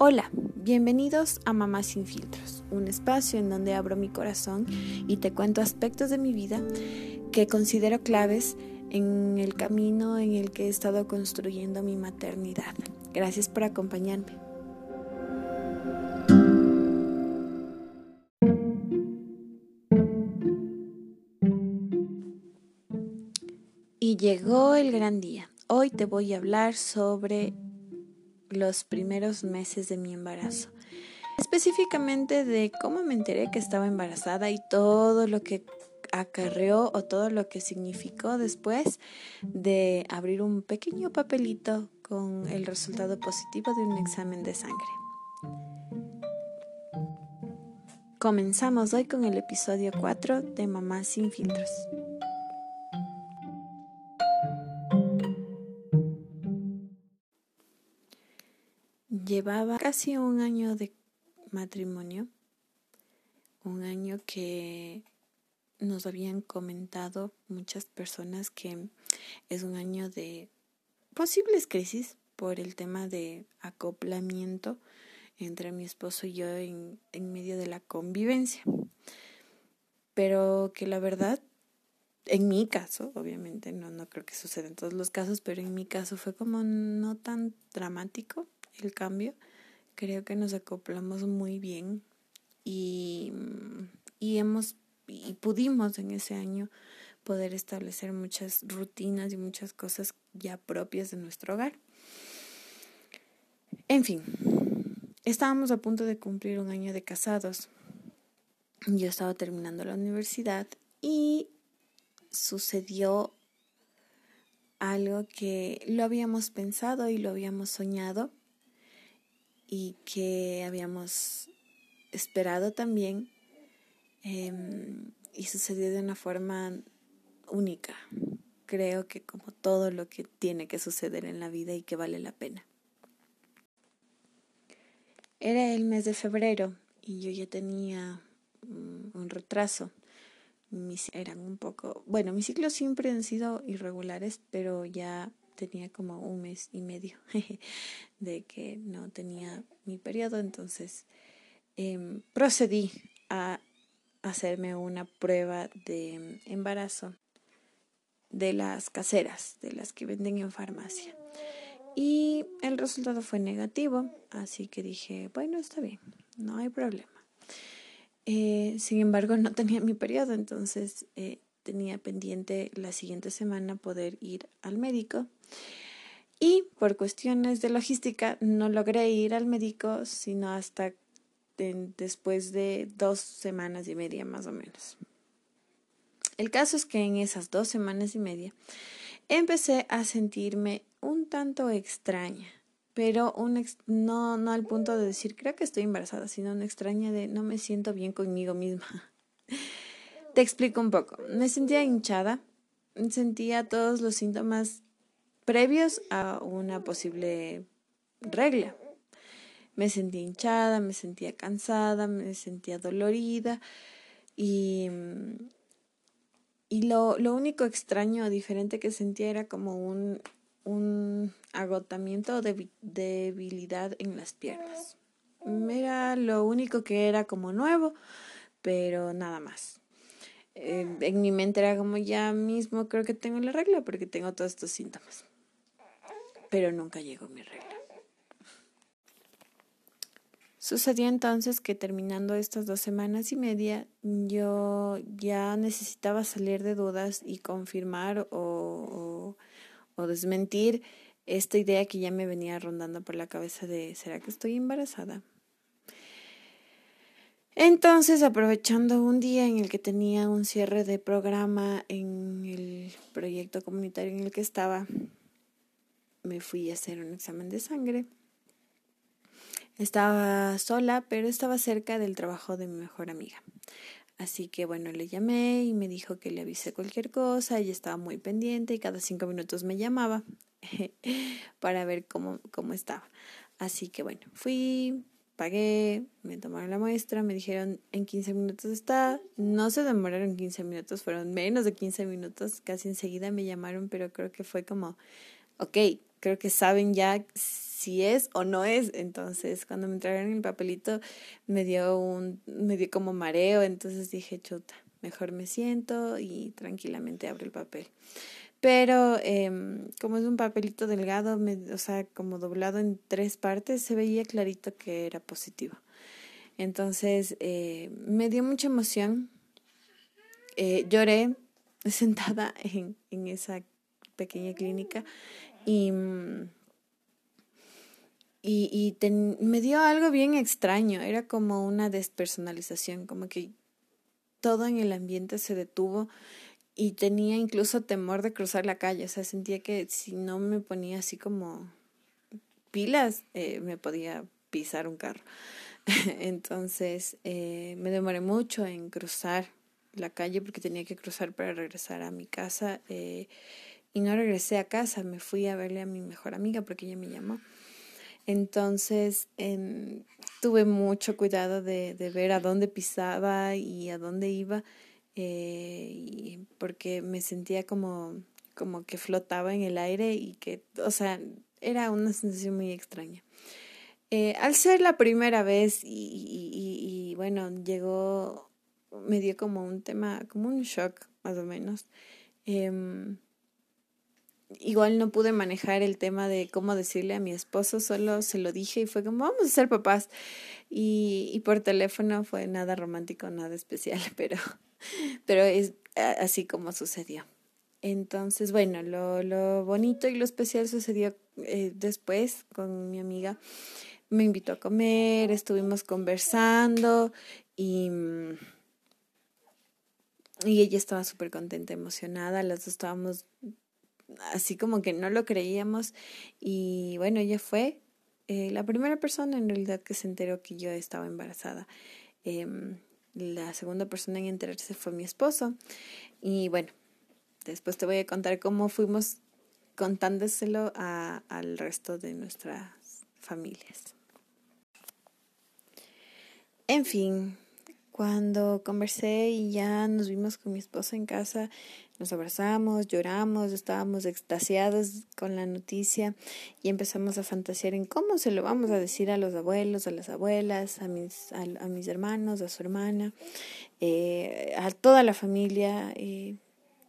Hola, bienvenidos a Mamá sin filtros, un espacio en donde abro mi corazón y te cuento aspectos de mi vida que considero claves en el camino en el que he estado construyendo mi maternidad. Gracias por acompañarme. Y llegó el gran día. Hoy te voy a hablar sobre los primeros meses de mi embarazo. Específicamente de cómo me enteré que estaba embarazada y todo lo que acarreó o todo lo que significó después de abrir un pequeño papelito con el resultado positivo de un examen de sangre. Comenzamos hoy con el episodio 4 de Mamá sin filtros. Llevaba casi un año de matrimonio, un año que nos habían comentado muchas personas que es un año de posibles crisis por el tema de acoplamiento entre mi esposo y yo en, en medio de la convivencia. Pero que la verdad, en mi caso, obviamente, no, no creo que suceda en todos los casos, pero en mi caso fue como no tan dramático el cambio. Creo que nos acoplamos muy bien y, y hemos y pudimos en ese año poder establecer muchas rutinas y muchas cosas ya propias de nuestro hogar. En fin, estábamos a punto de cumplir un año de casados. Yo estaba terminando la universidad y sucedió algo que lo habíamos pensado y lo habíamos soñado y que habíamos esperado también em, y sucedió de una forma única. Creo que como todo lo que tiene que suceder en la vida y que vale la pena. Era el mes de febrero y yo ya tenía mm, un retraso. Mis eran un poco, bueno, mis ciclos siempre han sido irregulares, pero ya tenía como un mes y medio de que no tenía mi periodo, entonces em, procedí a hacerme una prueba de embarazo de las caseras, de las que venden en farmacia. Y el resultado fue negativo, así que dije, bueno, está bien, no hay problema. Eh, sin embargo, no tenía mi periodo, entonces eh, tenía pendiente la siguiente semana poder ir al médico. Y por cuestiones de logística no logré ir al médico sino hasta después de dos semanas y media más o menos. El caso es que en esas dos semanas y media empecé a sentirme un tanto extraña, pero un no, no al punto de decir creo que estoy embarazada, sino una extraña de no me siento bien conmigo misma. Te explico un poco. Me sentía hinchada, sentía todos los síntomas previos a una posible regla. Me sentía hinchada, me sentía cansada, me sentía dolorida y, y lo, lo único extraño o diferente que sentía era como un, un agotamiento o debilidad en las piernas. Era lo único que era como nuevo, pero nada más. En mi mente era como ya mismo creo que tengo la regla porque tengo todos estos síntomas. Pero nunca llegó mi regla. Sucedió entonces que terminando estas dos semanas y media, yo ya necesitaba salir de dudas y confirmar o, o desmentir esta idea que ya me venía rondando por la cabeza de ¿será que estoy embarazada? Entonces, aprovechando un día en el que tenía un cierre de programa en el proyecto comunitario en el que estaba, me fui a hacer un examen de sangre. Estaba sola, pero estaba cerca del trabajo de mi mejor amiga. Así que bueno, le llamé y me dijo que le avisé cualquier cosa. Ella estaba muy pendiente y cada cinco minutos me llamaba para ver cómo, cómo estaba. Así que bueno, fui, pagué, me tomaron la muestra, me dijeron en 15 minutos está, no se demoraron 15 minutos, fueron menos de 15 minutos, casi enseguida me llamaron, pero creo que fue como, ok, creo que saben ya si es o no es. Entonces, cuando me entregaron el papelito, me dio un, me dio como mareo, entonces dije, chuta, mejor me siento y tranquilamente abro el papel. Pero eh, como es un papelito delgado, me, o sea, como doblado en tres partes, se veía clarito que era positivo. Entonces, eh, me dio mucha emoción. Eh, lloré sentada en, en esa pequeña clínica y, y, y me dio algo bien extraño, era como una despersonalización, como que todo en el ambiente se detuvo y tenía incluso temor de cruzar la calle, o sea, sentía que si no me ponía así como pilas, eh, me podía pisar un carro. Entonces eh, me demoré mucho en cruzar la calle porque tenía que cruzar para regresar a mi casa eh, y no regresé a casa, me fui a verle a mi mejor amiga porque ella me llamó. Entonces em, tuve mucho cuidado de, de, ver a dónde pisaba y a dónde iba eh, porque me sentía como, como que flotaba en el aire y que, o sea, era una sensación muy extraña. Eh, al ser la primera vez y, y, y, bueno, llegó, me dio como un tema, como un shock más o menos. Eh, igual no pude manejar el tema de cómo decirle a mi esposo, solo se lo dije y fue como, vamos a ser papás. Y, y por teléfono fue nada romántico, nada especial, pero, pero es así como sucedió. Entonces, bueno, lo, lo bonito y lo especial sucedió eh, después con mi amiga me invitó a comer, estuvimos conversando y, y ella estaba súper contenta, emocionada, las dos estábamos así como que no lo creíamos y bueno, ella fue eh, la primera persona en realidad que se enteró que yo estaba embarazada. Eh, la segunda persona en enterarse fue mi esposo y bueno, después te voy a contar cómo fuimos contándoselo a, al resto de nuestras familias. En fin, cuando conversé y ya nos vimos con mi esposo en casa, nos abrazamos, lloramos, estábamos extasiados con la noticia y empezamos a fantasear en cómo se lo vamos a decir a los abuelos, a las abuelas, a mis, a, mis hermanos, a su hermana, eh, a toda la familia.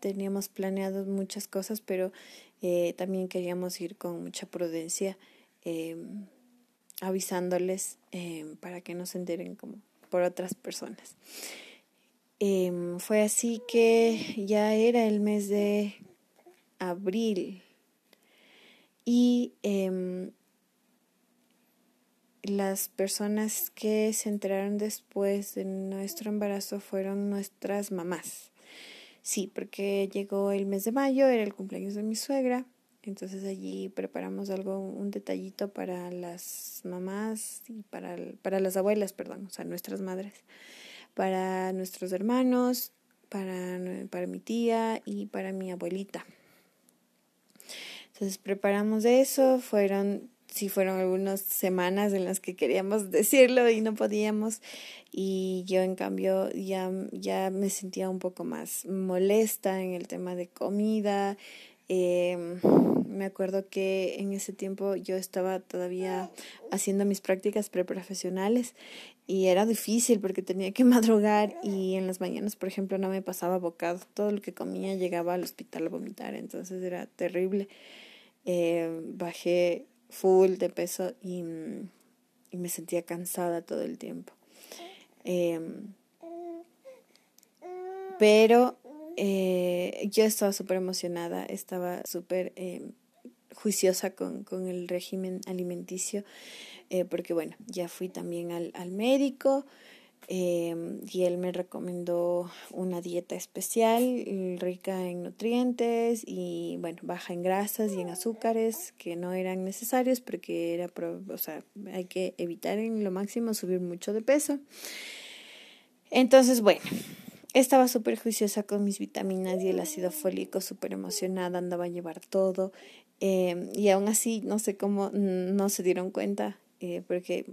Teníamos planeado muchas cosas, pero eh, también queríamos ir con mucha prudencia avisándoles eh, para que no se enteren como por otras personas. Eh, fue así que ya era el mes de abril y eh, las personas que se enteraron después de nuestro embarazo fueron nuestras mamás. Sí, porque llegó el mes de mayo, era el cumpleaños de mi suegra entonces allí preparamos algo, un detallito para las mamás y para, para las abuelas, perdón, o sea, nuestras madres, para nuestros hermanos, para, para mi tía y para mi abuelita. Entonces preparamos eso, fueron, sí fueron algunas semanas en las que queríamos decirlo y no podíamos y yo en cambio ya, ya me sentía un poco más molesta en el tema de comida, eh, me acuerdo que en ese tiempo yo estaba todavía haciendo mis prácticas preprofesionales y era difícil porque tenía que madrugar y en las mañanas, por ejemplo, no me pasaba bocado. Todo lo que comía llegaba al hospital a vomitar, entonces era terrible. Eh, bajé full de peso y, me sentía cansada todo el tiempo. Eh, pero eh, yo estaba súper emocionada, estaba súper eh, juiciosa con, con, el régimen alimenticio, eh, porque bueno, ya fui también al, al médico eh, y él me recomendó una dieta especial, rica en nutrientes y bueno, baja en grasas y en azúcares que no eran necesarios porque era, o sea, hay que evitar en lo máximo subir mucho de peso. Entonces, bueno, estaba súper juiciosa con mis vitaminas y el ácido fólico, súper emocionada, andaba a llevar todo. Eh, y aún así, no sé cómo no se dieron cuenta, eh, porque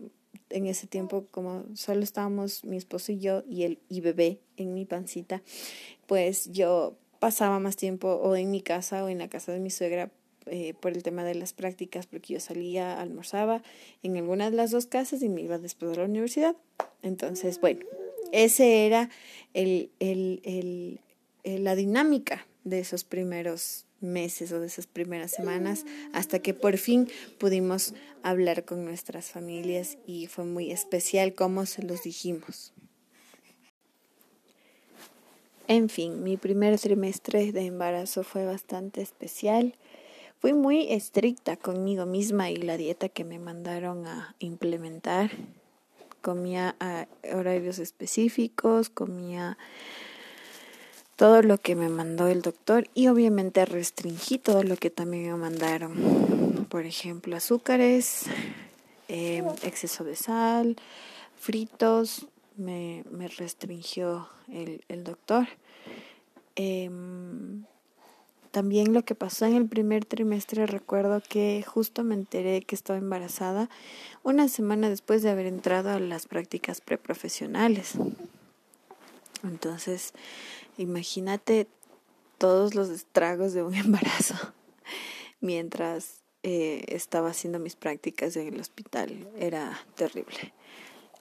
en ese tiempo, como solo estábamos mi esposo y yo y el y bebé en mi pancita, pues yo pasaba más tiempo o en mi casa o en la casa de mi suegra eh, por el tema de las prácticas, porque yo salía, almorzaba en alguna de las dos casas y me iba después de la universidad. Entonces, bueno, ese era el, el, el, la dinámica de esos primeros meses o de esas primeras semanas hasta que por fin pudimos hablar con nuestras familias y fue muy especial como se los dijimos. En fin, mi primer trimestre de embarazo fue bastante especial. Fui muy estricta conmigo misma y la dieta que me mandaron a implementar. Comía a horarios específicos, comía todo lo que me mandó el doctor y obviamente restringí todo lo que también me mandaron. Por ejemplo, azúcares, eh, exceso de sal, fritos, me, restringió el, el doctor. Em, también lo que pasó en el primer trimestre, recuerdo que justo me enteré que estaba embarazada una semana después de haber entrado a las prácticas preprofesionales. Entonces, imagínate todos los estragos de un embarazo mientras eh, estaba haciendo mis prácticas en el hospital. Era terrible.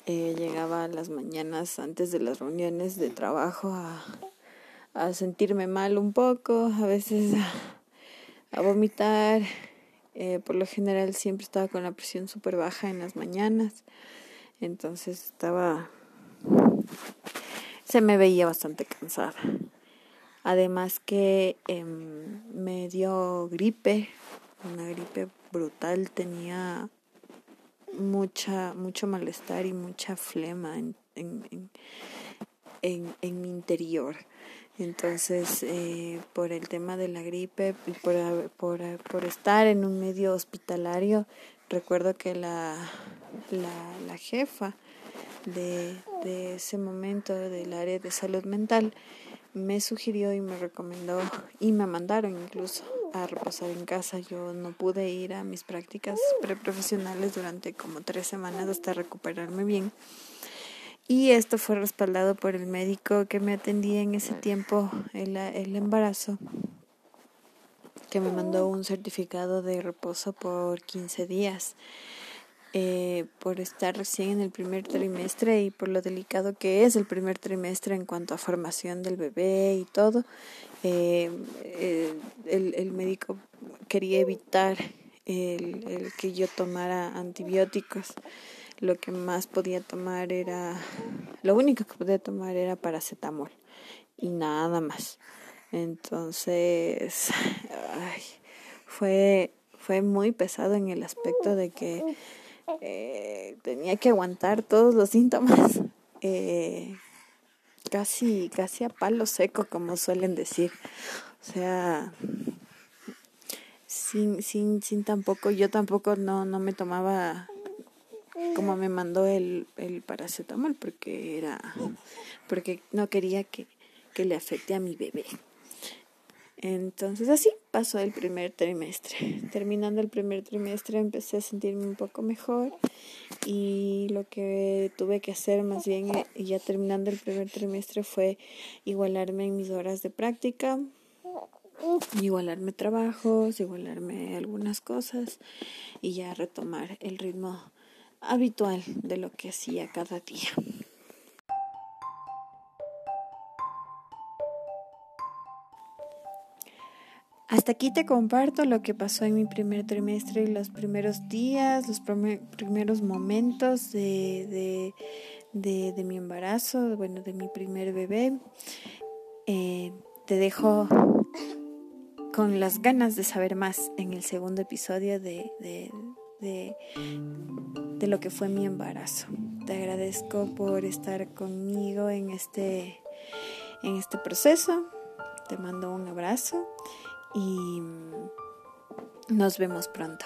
Eh, llegaba a las mañanas antes de las reuniones de trabajo a, sentirme mal un poco, a veces a, vomitar. Eh, por lo general siempre estaba con la presión súper baja en las mañanas. Entonces estaba se me veía bastante cansada. Además que em, me dio gripe, una gripe brutal, tenía mucha, mucho malestar y mucha flema en, en, en, en mi interior. Entonces, eh, por el tema de la gripe y por, por, por, estar en un medio hospitalario, recuerdo que la, la, la jefa de, de ese momento del área de salud mental me sugirió y me recomendó y me mandaron incluso a reposar en casa. Yo no pude ir a mis prácticas preprofesionales durante como tres semanas hasta recuperarme bien. Y esto fue respaldado por el médico que me atendía en ese tiempo, el, el embarazo, que me mandó un certificado de reposo por 15 días eh, por estar recién en el primer trimestre y por lo delicado que es el primer trimestre en cuanto a formación del bebé y todo. Eh, eh, el, el, médico quería evitar el, el que yo tomara antibióticos. Lo que más podía tomar era, lo único que podía tomar era paracetamol y nada más. Entonces, ay, fue, fue muy pesado en el aspecto de que eh, tenía que aguantar todos los síntomas eh, casi casi a palo seco como suelen decir. O sea sin sin sin tampoco yo tampoco no no me tomaba como me mandó el el paracetamol porque era porque no quería que que le afecte a mi bebé entonces así pasó el primer trimestre. Terminando el primer trimestre empecé a sentirme un poco mejor y lo que tuve que hacer más bien eh, ya terminando el primer trimestre fue igualarme en mis horas de práctica, igualarme trabajos, igualarme algunas cosas y ya retomar el ritmo habitual de lo que hacía cada día. Hasta aquí te comparto lo que pasó en mi primer trimestre y los primeros días, los primeros momentos de, de, de, mi embarazo, bueno, de mi primer bebé. Eh, te dejo con las ganas de saber más en el segundo episodio de, de, de, de lo que fue mi embarazo. Te agradezco por estar conmigo en este, en este proceso. Te mando un abrazo y nos vemos pronto.